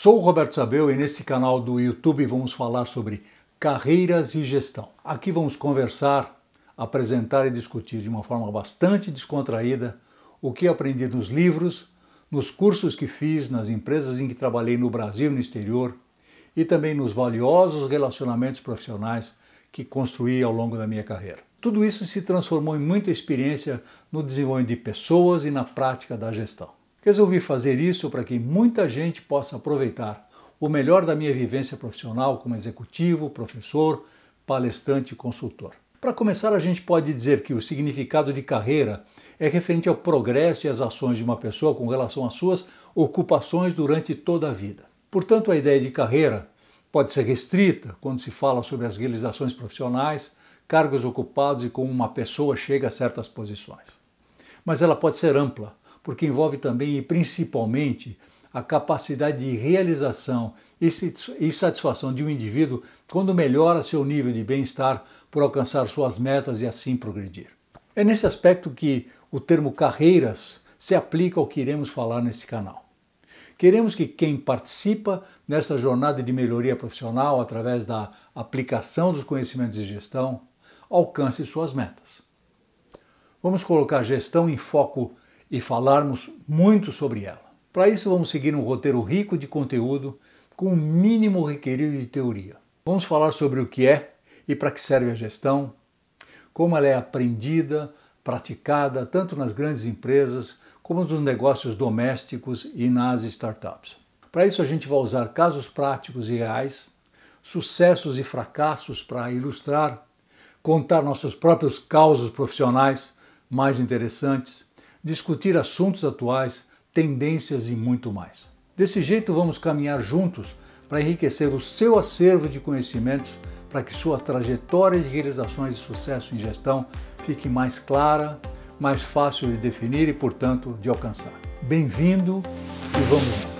Sou o Roberto Sabeu e nesse canal do YouTube vamos falar sobre carreiras e gestão. Aqui vamos conversar, apresentar e discutir de uma forma bastante descontraída o que aprendi nos livros, nos cursos que fiz, nas empresas em que trabalhei no Brasil e no exterior e também nos valiosos relacionamentos profissionais que construí ao longo da minha carreira. Tudo isso se transformou em muita experiência no desenvolvimento de pessoas e na prática da gestão. Resolvi fazer isso para que muita gente possa aproveitar o melhor da minha vivência profissional como executivo, professor, palestrante e consultor. Para começar, a gente pode dizer que o significado de carreira é referente ao progresso e às ações de uma pessoa com relação às suas ocupações durante toda a vida. Portanto, a ideia de carreira pode ser restrita quando se fala sobre as realizações profissionais, cargos ocupados e como uma pessoa chega a certas posições. Mas ela pode ser ampla, porque envolve também e principalmente a capacidade de realização e satisfação de um indivíduo quando melhora seu nível de bem-estar por alcançar suas metas e assim progredir. É nesse aspecto que o termo carreiras se aplica ao que iremos falar nesse canal. Queremos que quem participa nessa jornada de melhoria profissional através da aplicação dos conhecimentos de gestão alcance suas metas. Vamos colocar gestão em foco e falarmos muito sobre ela. Para isso, vamos seguir um roteiro rico de conteúdo com o mínimo requerido de teoria. Vamos falar sobre o que é e para que serve a gestão, como ela é aprendida, praticada tanto nas grandes empresas como nos negócios domésticos e nas startups. Para isso, a gente vai usar casos práticos e reais, sucessos e fracassos para ilustrar, contar nossos próprios causos profissionais mais interessantes, discutir assuntos atuais, tendências e muito mais. Desse jeito, vamos caminhar juntos para enriquecer o seu acervo de conhecimentos para que sua trajetória de realizações e sucesso em gestão fique mais clara, mais fácil de definir e, portanto, de alcançar. Bem-vindo e vamos lá!